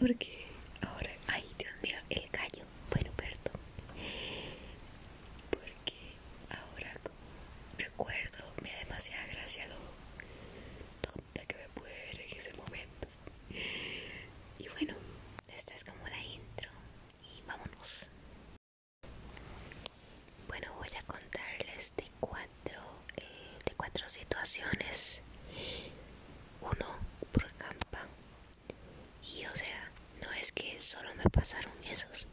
porque ahora, ay Dios mío, el gallo, bueno, perdón, porque ahora recuerdo me da demasiada gracia lo tonta que me pude ver en ese momento. Y bueno, esta es como la intro y vámonos. Bueno, voy a contarles de cuatro, eh, de cuatro situaciones. Uno, que solo me pasaron esos.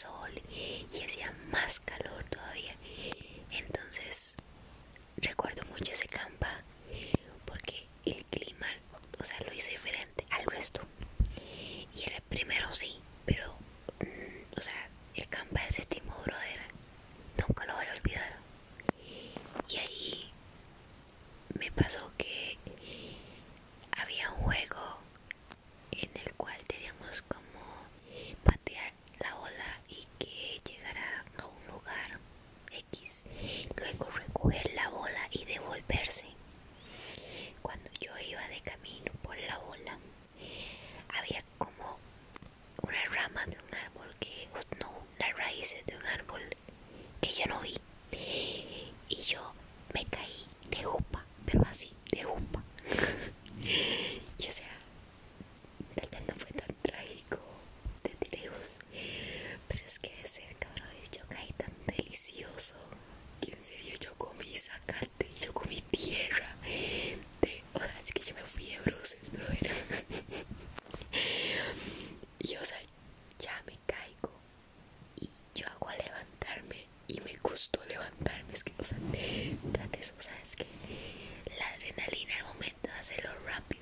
sol y hacía más calor todavía. Entonces recuerdo mucho ese campa porque el clima, o sea, lo hizo diferente al resto. Y el primero sí, pero, mm, o sea, el campa de séptimo brother nunca lo voy a olvidar. Y ahí me pasó la adrenalina al momento de hacerlo rápido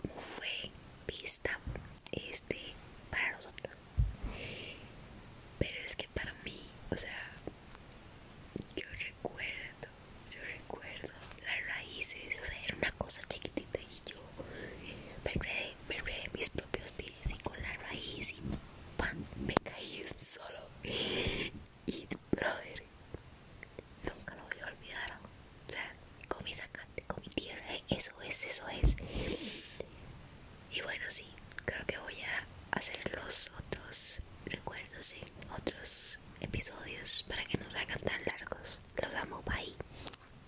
como fue vista este para nosotros pero es que para mí o sea yo recuerdo yo recuerdo las raíces o sea era una cosa chiquitita y yo me enredé, me mis propios pies y con la raíz y me caí solo y brother nunca lo voy a olvidar o sea comí sacate comí tierra eso es